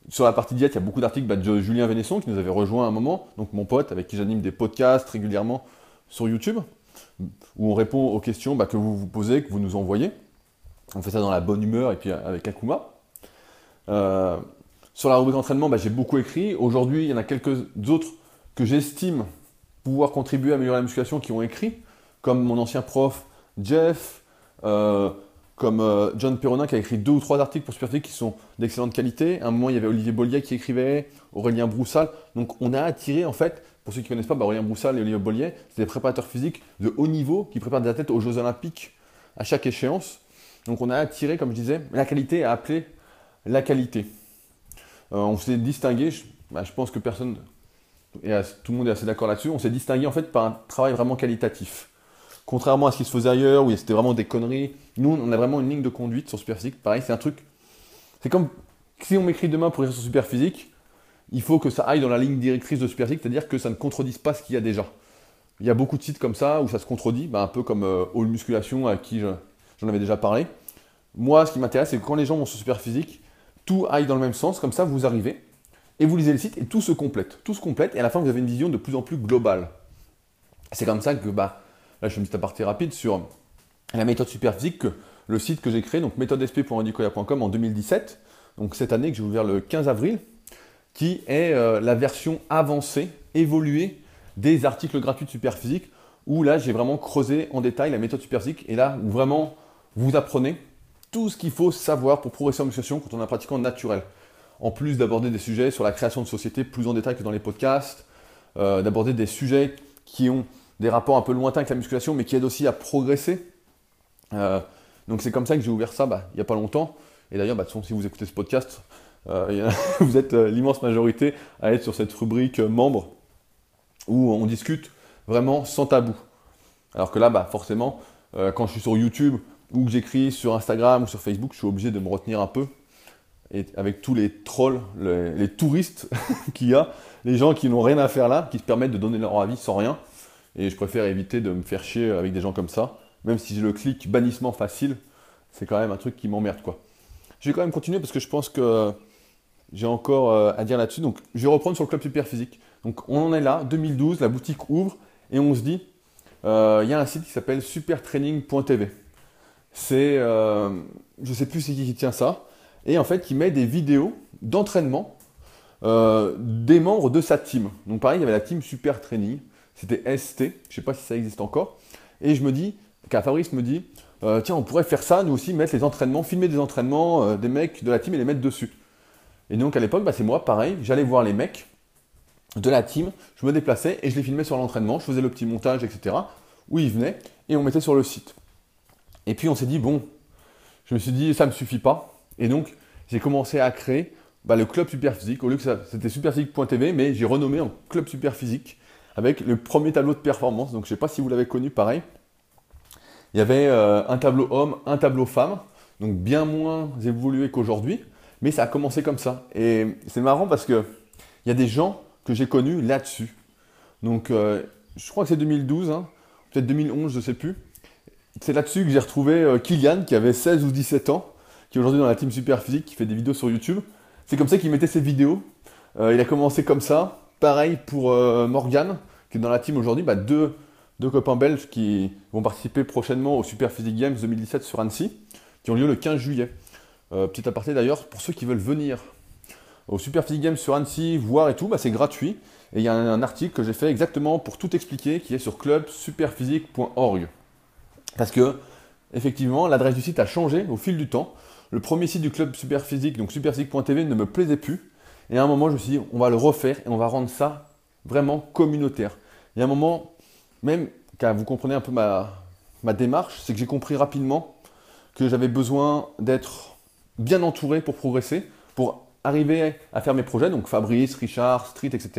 Sur la partie diète, il y a beaucoup d'articles bah, de Julien Vénesson qui nous avait rejoint à un moment, donc mon pote avec qui j'anime des podcasts régulièrement sur YouTube, où on répond aux questions bah, que vous vous posez, que vous nous envoyez. On fait ça dans la bonne humeur et puis avec Akuma. Euh, sur la rubrique entraînement, j'ai beaucoup écrit. Aujourd'hui, il y en a quelques autres que j'estime pouvoir contribuer à améliorer la musculation qui ont écrit, comme mon ancien prof Jeff, euh, comme euh, John Perronin qui a écrit deux ou trois articles pour Superphysique qui sont d'excellente qualité. À un moment, il y avait Olivier Bollier qui écrivait, Aurélien Broussal. Donc, on a attiré, en fait, pour ceux qui ne connaissent pas, bah, Aurélien Broussal et Olivier Bollier, c'est des préparateurs physiques de haut niveau qui préparent des athlètes aux Jeux Olympiques à chaque échéance. Donc, on a attiré, comme je disais, la qualité à appeler la qualité. Euh, on s'est distingué, je, bah, je, pense que personne, et tout le monde est assez d'accord là-dessus, on s'est distingué en fait par un travail vraiment qualitatif. Contrairement à ce qui se faisait ailleurs, où c'était vraiment des conneries, nous, on a vraiment une ligne de conduite sur Superphysique. Pareil, c'est un truc. C'est comme si on m'écrit demain pour écrire sur Superphysique, il faut que ça aille dans la ligne directrice de Superphysique, c'est-à-dire que ça ne contredise pas ce qu'il y a déjà. Il y a beaucoup de sites comme ça où ça se contredit, bah, un peu comme euh, Musculation, à qui j'en avais déjà parlé. Moi, ce qui m'intéresse, c'est que quand les gens vont sur Superphysique, tout aille dans le même sens, comme ça vous arrivez, et vous lisez le site, et tout se complète. Tout se complète, et à la fin, vous avez une vision de plus en plus globale. C'est comme ça que, bah, là, je fais une petite partie rapide sur la méthode Superphysique, que le site que j'ai créé, donc méthodesp.indicoya.com en 2017, donc cette année que j'ai ouvert le 15 avril, qui est euh, la version avancée, évoluée des articles gratuits de Superphysique, où là j'ai vraiment creusé en détail la méthode Superphysique, et là vraiment vous apprenez tout ce qu'il faut savoir pour progresser en musculation quand on est pratiquant naturel. En plus d'aborder des sujets sur la création de société plus en détail que dans les podcasts, euh, d'aborder des sujets qui ont des rapports un peu lointains avec la musculation, mais qui aident aussi à progresser. Euh, donc c'est comme ça que j'ai ouvert ça bah, il n'y a pas longtemps. Et d'ailleurs, bah, si vous écoutez ce podcast, euh, [LAUGHS] vous êtes l'immense majorité à être sur cette rubrique membres où on discute vraiment sans tabou. Alors que là, bah, forcément, quand je suis sur YouTube ou que j'écris sur Instagram ou sur Facebook, je suis obligé de me retenir un peu. Et avec tous les trolls, les, touristes [LAUGHS] qu'il y a, les gens qui n'ont rien à faire là, qui se permettent de donner leur avis sans rien. Et je préfère éviter de me faire chier avec des gens comme ça. Même si j'ai le clic bannissement facile, c'est quand même un truc qui m'emmerde quoi. Je vais quand même continuer parce que je pense que j'ai encore euh, à dire là-dessus. Donc je vais reprendre sur le club super physique. Donc on en est là, 2012, la boutique ouvre et on se dit, euh, il y a un site qui s'appelle supertraining.tv c'est, euh, je sais plus c'est qui qui tient ça, et en fait qui met des vidéos d'entraînement euh, des membres de sa team. Donc pareil, il y avait la team Super Training, c'était ST, je ne sais pas si ça existe encore, et je me dis, car Fabrice me dit, euh, tiens, on pourrait faire ça, nous aussi, mettre les entraînements, filmer des entraînements des mecs de la team et les mettre dessus. Et donc à l'époque, bah, c'est moi, pareil, j'allais voir les mecs de la team, je me déplaçais et je les filmais sur l'entraînement, je faisais le petit montage, etc. Où ils venaient et on mettait sur le site. Et puis on s'est dit, bon, je me suis dit, ça ne me suffit pas. Et donc, j'ai commencé à créer bah, le club Superphysique. Au lieu que c'était superphysique.tv, mais j'ai renommé en club Superphysique avec le premier tableau de performance. Donc, je ne sais pas si vous l'avez connu pareil. Il y avait euh, un tableau homme, un tableau femme, donc bien moins évolué qu'aujourd'hui, mais ça a commencé comme ça. Et c'est marrant parce qu'il y a des gens que j'ai connus là-dessus. Donc, euh, je crois que c'est 2012, hein, peut-être 2011, je ne sais plus c'est là-dessus que j'ai retrouvé euh, Kylian, qui avait 16 ou 17 ans, qui est aujourd'hui dans la team Super Physique, qui fait des vidéos sur YouTube. C'est comme ça qu'il mettait ses vidéos. Euh, il a commencé comme ça. Pareil pour euh, Morgan, qui est dans la team aujourd'hui. Bah, deux, deux, copains belges qui vont participer prochainement au Super Physique Games 2017 sur Annecy, qui ont lieu le 15 juillet. petit aparté d'ailleurs, pour ceux qui veulent venir au Super Physique Games sur Annecy, voir et tout, bah, c'est gratuit. Et il y a un, un article que j'ai fait exactement pour tout expliquer, qui est sur clubsuperphysique.org. Parce que, effectivement, l'adresse du site a changé au fil du temps. Le premier site du club Superphysique, donc superphysique.tv, ne me plaisait plus. Et à un moment, je me suis dit, on va le refaire et on va rendre ça vraiment communautaire. Il y un moment, même, car vous comprenez un peu ma, ma démarche, c'est que j'ai compris rapidement que j'avais besoin d'être bien entouré pour progresser, pour arriver à faire mes projets, donc Fabrice, Richard, Street, etc.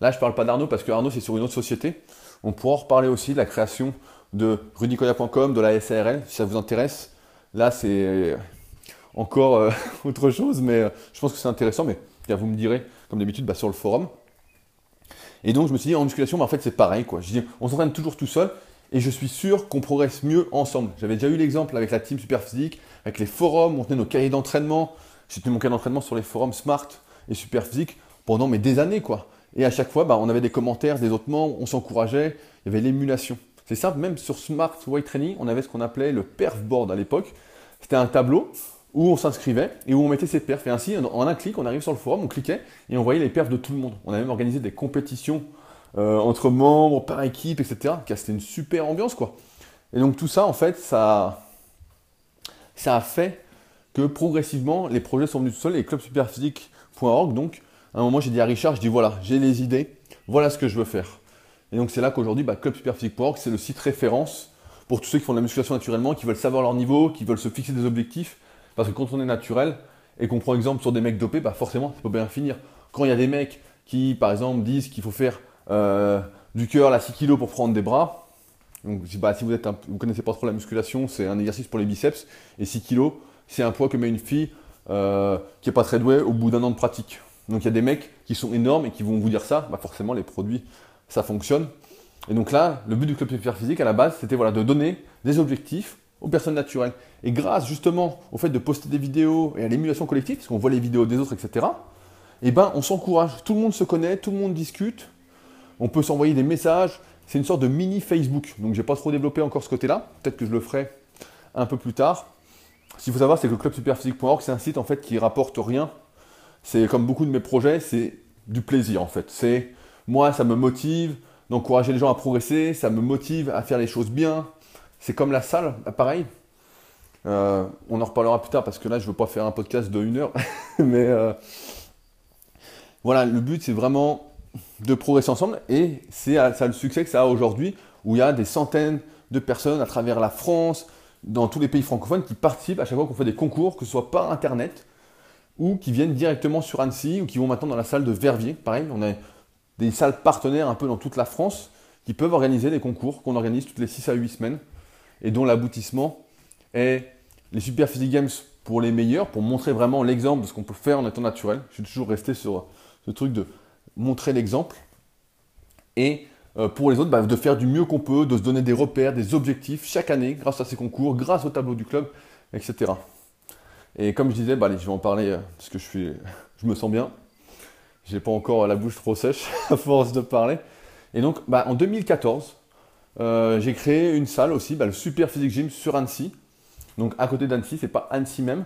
Là, je ne parle pas d'Arnaud parce que Arnaud, c'est sur une autre société. On pourra en reparler aussi de la création de rudicoya.com, de la SARL, si ça vous intéresse. Là, c'est encore euh, [LAUGHS] autre chose, mais euh, je pense que c'est intéressant. Mais vous me direz, comme d'habitude, bah, sur le forum. Et donc, je me suis dit, en musculation, bah, en fait, c'est pareil. Quoi. Je dis, on s'entraîne toujours tout seul. Et je suis sûr qu'on progresse mieux ensemble. J'avais déjà eu l'exemple avec la team Superphysique, avec les forums, on tenait nos cahiers d'entraînement. J'ai tenu mon cahier d'entraînement sur les forums Smart et Superphysique pendant des années, quoi. Et à chaque fois, bah, on avait des commentaires des autres membres, on s'encourageait, il y avait l'émulation. C'est simple, même sur Smart Weight Training, on avait ce qu'on appelait le perf board à l'époque. C'était un tableau où on s'inscrivait et où on mettait ses perfs. Et ainsi, en un clic, on arrive sur le forum, on cliquait et on voyait les perfs de tout le monde. On a même organisé des compétitions euh, entre membres, par équipe, etc. C'était une super ambiance, quoi. Et donc tout ça, en fait, ça, ça a fait que progressivement, les projets sont venus tout seuls et clubsuperphysique.org, donc, à un moment, j'ai dit à Richard, je dis voilà, j'ai les idées, voilà ce que je veux faire. Et donc c'est là qu'aujourd'hui, bah, clubsuperphysique.org, c'est le site référence pour tous ceux qui font de la musculation naturellement, qui veulent savoir leur niveau, qui veulent se fixer des objectifs. Parce que quand on est naturel et qu'on prend exemple sur des mecs dopés, bah forcément, ça peut bien finir. Quand il y a des mecs qui, par exemple, disent qu'il faut faire euh, du cœur à 6 kg pour prendre des bras, donc bah, si vous êtes vous connaissez pas trop la musculation, c'est un exercice pour les biceps, et 6 kg, c'est un poids que met une fille euh, qui n'est pas très douée au bout d'un an de pratique. Donc il y a des mecs qui sont énormes et qui vont vous dire ça, bah forcément les produits, ça fonctionne. Et donc là, le but du club super physique à la base, c'était voilà, de donner des objectifs aux personnes naturelles. Et grâce justement au fait de poster des vidéos et à l'émulation collective, parce qu'on voit les vidéos des autres, etc., eh ben, on s'encourage. Tout le monde se connaît, tout le monde discute. On peut s'envoyer des messages. C'est une sorte de mini Facebook. Donc, je n'ai pas trop développé encore ce côté-là. Peut-être que je le ferai un peu plus tard. Ce qu'il faut savoir, c'est que clubsuperphysique.org, c'est un site en fait qui rapporte rien. C'est comme beaucoup de mes projets, c'est du plaisir en fait. C'est moi, ça me motive d'encourager les gens à progresser, ça me motive à faire les choses bien. C'est comme la salle, pareil. Euh, on en reparlera plus tard parce que là, je ne veux pas faire un podcast de une heure. [LAUGHS] Mais euh, voilà, le but, c'est vraiment de progresser ensemble et c'est ça le succès que ça a aujourd'hui où il y a des centaines de personnes à travers la France, dans tous les pays francophones qui participent à chaque fois qu'on fait des concours, que ce soit par internet ou qui viennent directement sur Annecy ou qui vont maintenant dans la salle de Verviers. Pareil, on a des salles partenaires un peu dans toute la France qui peuvent organiser des concours qu'on organise toutes les 6 à 8 semaines et dont l'aboutissement est les Super Physique Games pour les meilleurs, pour montrer vraiment l'exemple de ce qu'on peut faire en étant naturel. Je suis toujours resté sur ce truc de montrer l'exemple. Et euh, pour les autres, bah, de faire du mieux qu'on peut, de se donner des repères, des objectifs chaque année grâce à ces concours, grâce au tableau du club, etc. Et comme je disais, bah, je vais en parler euh, parce que je, suis, [LAUGHS] je me sens bien. J'ai pas encore la bouche trop sèche [LAUGHS] à force de parler. Et donc, bah, en 2014, euh, j'ai créé une salle aussi, le Super Physique Gym sur Annecy. Donc à côté d'Annecy, c'est pas Annecy même.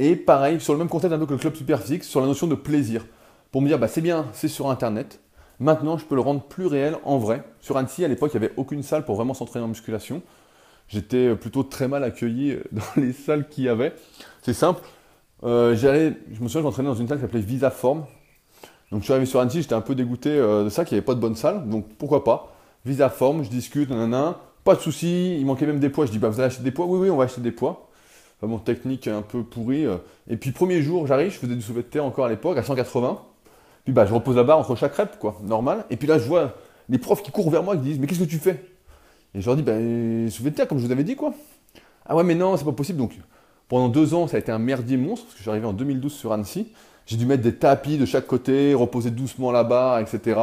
Et pareil, sur le même concept un peu que le club Super Physique, sur la notion de plaisir pour me dire bah, c'est bien, c'est sur Internet. Maintenant, je peux le rendre plus réel en vrai. Sur Annecy, à l'époque, il n'y avait aucune salle pour vraiment s'entraîner en musculation. J'étais plutôt très mal accueilli euh, [LAUGHS] dans les salles qu'il y avait. C'est simple. Euh, j'allais, je me souviens, je m'entraînais dans une salle qui s'appelait Visa Form. Donc je suis arrivé sur Annecy, j'étais un peu dégoûté euh, de ça, qu'il n'y avait pas de bonne salle. Donc pourquoi pas? Visa Form, je discute, nanana. Pas de souci, il manquait même des poids. Je dis bah vous allez acheter des poids Oui, oui, on va acheter des poids. Vraiment technique un peu pourrie. Et puis premier jour, j'arrive, je faisais du soulevé de terre encore à l'époque, à 180. Puis bah, je repose la barre entre chaque rep, quoi, normal. Et puis là, je vois les profs qui courent vers moi qui disent Mais qu'est-ce que tu fais? Et je leur dis Bah, soulevé de terre, comme je vous avais dit, quoi. Ah ouais, mais non, c'est pas possible. Donc, pendant deux ans, ça a été un merdier monstre, parce que je arrivé en 2012 sur Annecy. J'ai dû mettre des tapis de chaque côté, reposer doucement barre, etc.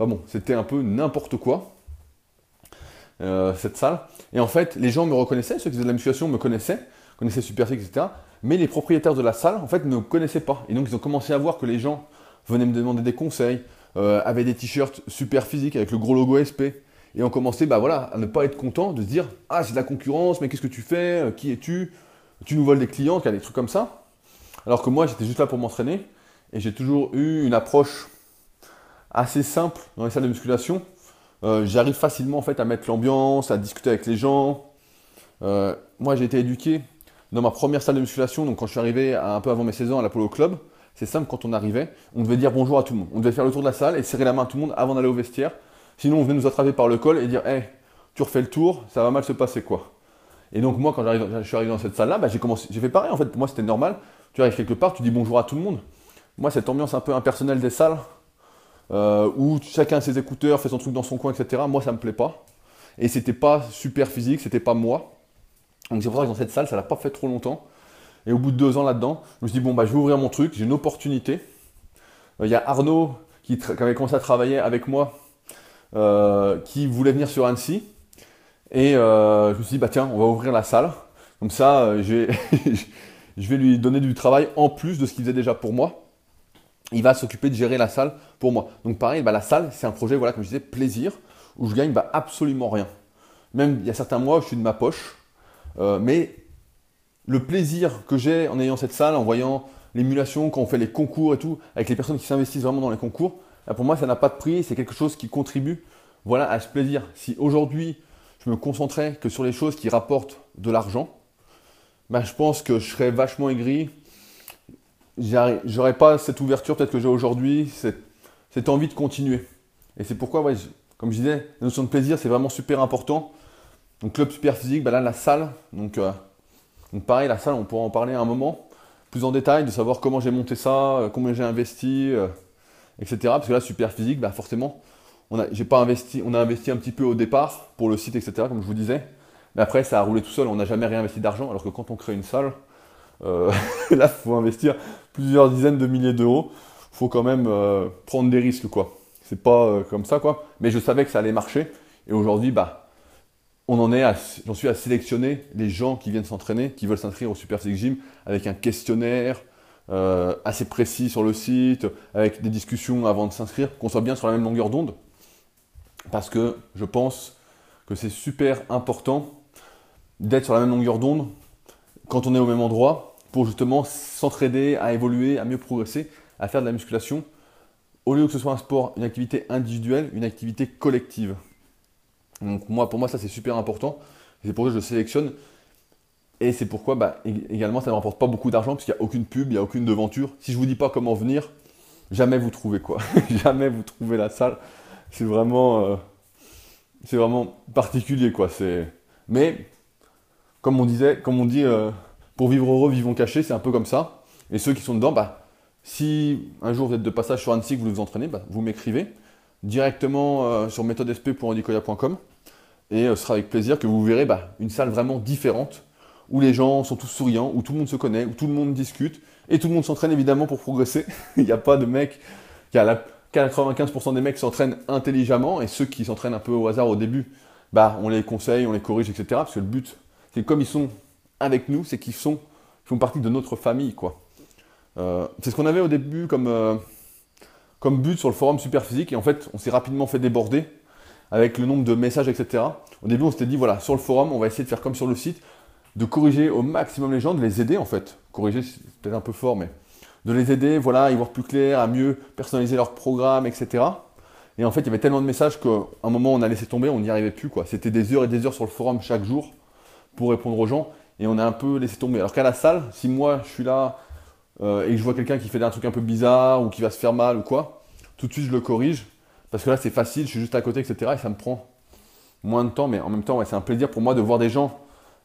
Enfin bon, c'était un peu n'importe quoi, euh, cette salle. Et en fait, les gens me reconnaissaient, ceux qui faisaient de la musculation me connaissaient, connaissaient Super etc. Mais les propriétaires de la salle, en fait, ne me connaissaient pas. Et donc, ils ont commencé à voir que les gens venaient me demander des conseils, euh, avaient des t-shirts super physiques avec le gros logo SP. Et on commençait bah voilà, à ne pas être content, de se dire Ah, c'est de la concurrence, mais qu'est-ce que tu fais? Euh, Qui es-tu? Tu nous voles des clients, des trucs comme ça. Alors que moi, j'étais juste là pour m'entraîner. Et j'ai toujours eu une approche assez simple dans les salles de musculation. Euh, j'arrive facilement en fait à mettre l'ambiance, à discuter avec les gens. Euh, moi, j'ai été éduqué dans ma première salle de musculation, donc quand je suis arrivé un peu avant mes 16 ans à l'Apollo Club. C'est simple, quand on arrivait, on devait dire bonjour à tout le monde. On devait faire le tour de la salle et serrer la main à tout le monde avant d'aller au vestiaire. Sinon, on venait nous attraper par le col et dire Hé, tu refais le tour, ça va mal se passer quoi. Et donc, moi, quand je suis arrivé dans cette salle-là, bah, j'ai j'ai fait pareil en fait. Pour moi, c'était normal. Tu arrives quelque part, tu dis bonjour à tout le monde. Moi, cette ambiance un peu impersonnelle des salles, euh, où chacun ses écouteurs, fait son truc dans son coin, etc., moi, ça me plaît pas. Et c'était pas super physique, c'était pas moi. Donc c'est pour ça que dans cette salle, ça l'a pas fait trop longtemps. Et au bout de deux ans là-dedans, je me suis dit, bon, bah, je vais ouvrir mon truc, j'ai une opportunité. Euh, il y a Arnaud qui, avait commencé à travailler avec moi, euh, qui voulait venir sur Annecy. Et je me suis dit, bah tiens, on va ouvrir la salle. Comme ça, [LAUGHS] je vais lui donner du travail en plus de ce qu'il faisait déjà pour moi. Il va s'occuper de gérer la salle pour moi. Donc pareil, bah, la salle, c'est un projet, voilà, comme je disais, plaisir, où je gagne bah, absolument rien. Même il y a certains mois où je suis de ma poche. mais le plaisir que j'ai en ayant cette salle, en voyant l'émulation, quand on fait les concours et tout, avec les personnes qui s'investissent vraiment dans les concours, pour moi, ça n'a pas de prix, c'est quelque chose qui contribue voilà, à ce plaisir. Si aujourd'hui, je me concentrais que sur les choses qui rapportent de l'argent, ben, je pense que je serais vachement aigri. J'aurais pas cette ouverture peut-être que j'ai aujourd'hui, cette, envie de continuer. Et c'est pourquoi, comme je disais, la notion de plaisir, c'est vraiment super important. Donc club super physique, ben là la salle, donc euh, donc pareil, la salle, on pourra en parler à un moment, plus en détail, de savoir comment j'ai monté ça, euh, combien j'ai investi, euh, etc. Parce que là, super physique, bah forcément, on a, pas investi, on a investi un petit peu au départ pour le site, etc. Comme je vous disais. Mais après, ça a roulé tout seul, on n'a jamais réinvesti d'argent. Alors que quand on crée une salle, [LAUGHS] là, il faut investir plusieurs dizaines de milliers d'euros. Il faut quand même prendre des risques, quoi. C'est pas comme ça, quoi. Mais je savais que ça allait marcher. Et aujourd'hui, bah, j'en suis à sélectionner les gens qui viennent s'entraîner, qui veulent s'inscrire au Super Physique Gym avec un questionnaire euh, assez précis sur le site, avec des discussions avant de s'inscrire, qu'on soit bien sur la même longueur d'onde. Parce que je pense que c'est super important d'être sur la même longueur d'onde quand on est au même endroit pour justement s'entraider, à évoluer, à mieux progresser, à faire de la musculation, au lieu que ce soit un sport, une activité individuelle, une activité collective. Donc moi, pour moi, ça c'est super important. C'est pour ça que je sélectionne. Et c'est pourquoi bah, également ça ne rapporte pas beaucoup d'argent parce qu'il n'y a aucune pub, il n'y a aucune devanture. Si je ne vous dis pas comment venir, jamais vous trouvez quoi. [LAUGHS] jamais vous trouvez la salle. C'est vraiment, euh, c'est vraiment particulier quoi. Mais comme on disait, comme on dit, euh, pour vivre heureux, vivons cachés, c'est un peu comme ça. Et ceux qui sont dedans, bah, si un jour vous êtes de passage sur Annecy que vous vous entraîner, bah, vous m'écrivez directement euh, sur méthodesp.andicoya.com et euh, ce sera avec plaisir que vous verrez bah, une salle vraiment différente où les gens sont tous souriants, où tout le monde se connaît, où tout le monde discute et tout le monde s'entraîne évidemment pour progresser. [LAUGHS] Il n'y a pas de mec qui a la 95% des mecs s'entraînent intelligemment et ceux qui s'entraînent un peu au hasard au début, bah on les conseille, on les corrige, etc. Parce que le but, c'est comme ils sont avec nous, c'est qu'ils sont, font partie de notre famille, quoi. Euh, c'est ce qu'on avait au début comme, euh, comme but sur le forum Superphysique et en fait, on s'est rapidement fait déborder avec le nombre de messages, etc. Au début, on s'était dit, voilà, sur le forum, on va essayer de faire comme sur le site, de corriger au maximum les gens, de les aider en fait. Corriger, c'est peut-être un peu fort, mais de les aider, voilà, à y voir plus clair, à mieux personnaliser leur programme, etc. Et en fait, il y avait tellement de messages qu'à un moment, on a laissé tomber, on n'y arrivait plus. quoi. C'était des heures et des heures sur le forum chaque jour pour répondre aux gens, et on a un peu laissé tomber. Alors qu'à la salle, si moi, je suis là euh, et que je vois quelqu'un qui fait un truc un peu bizarre ou qui va se faire mal ou quoi, tout de suite, je le corrige parce que là, c'est facile, je suis juste à côté, etc. Et ça me prend moins de temps, mais en même temps, c'est un plaisir pour moi de voir des gens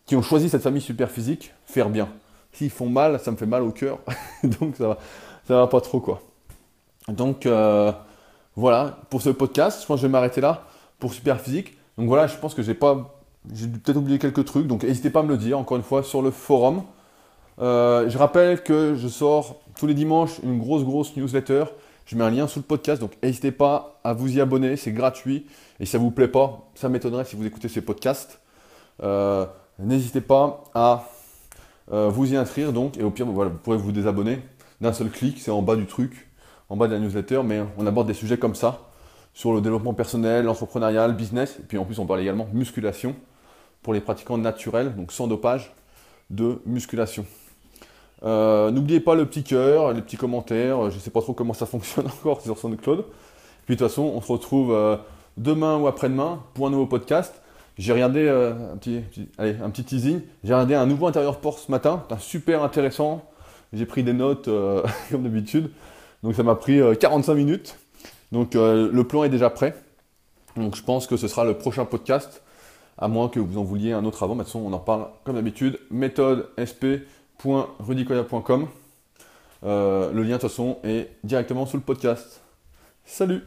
qui ont choisi cette famille super physique faire bien. S'ils font mal, ça me fait mal au cœur. [LAUGHS] Donc ça va, ça va pas trop, quoi. Donc euh, voilà, pour ce podcast, je pense que je vais m'arrêter là pour super physique. Donc voilà, je pense que j'ai pas. J'ai peut-être oublié quelques trucs, donc n'hésitez pas à me le dire, encore une fois, sur le forum. Euh, je rappelle que je sors tous les dimanches une grosse, grosse newsletter je mets un lien sous le podcast, donc n'hésitez pas à vous y abonner, c'est gratuit. Et si ça ne vous plaît pas, ça m'étonnerait si vous écoutez ces podcasts. Euh, n'hésitez pas à euh, vous y inscrire, donc, et au pire, vous pourrez vous désabonner d'un seul clic, c'est en bas du truc, en bas de la newsletter, mais on aborde des sujets comme ça, sur le développement personnel, l'entrepreneuriat, le business, et puis en plus on parle également musculation pour les pratiquants naturels, donc sans dopage de musculation. Euh, n'oubliez pas le petit cœur, les petits commentaires. Je ne sais pas trop comment ça [LAUGHS] fonctionne encore sur SoundCloud. Puis de toute façon, on se retrouve euh, demain ou après-demain pour un nouveau podcast. J'ai regardé euh, un, petit, allez, un petit teasing. J'ai regardé un nouveau intérieur port ce matin. Super intéressant. J'ai pris des notes [LAUGHS] comme d'habitude. Donc ça m'a pris 45 minutes. Donc le plan est déjà prêt. Donc je pense que ce sera le prochain podcast. À moins que vous en vouliez un autre avant. Mais on en parle comme d'habitude. Méthode SP www.rudicoya.com. Euh, le lien de toute façon est directement sous le podcast. Salut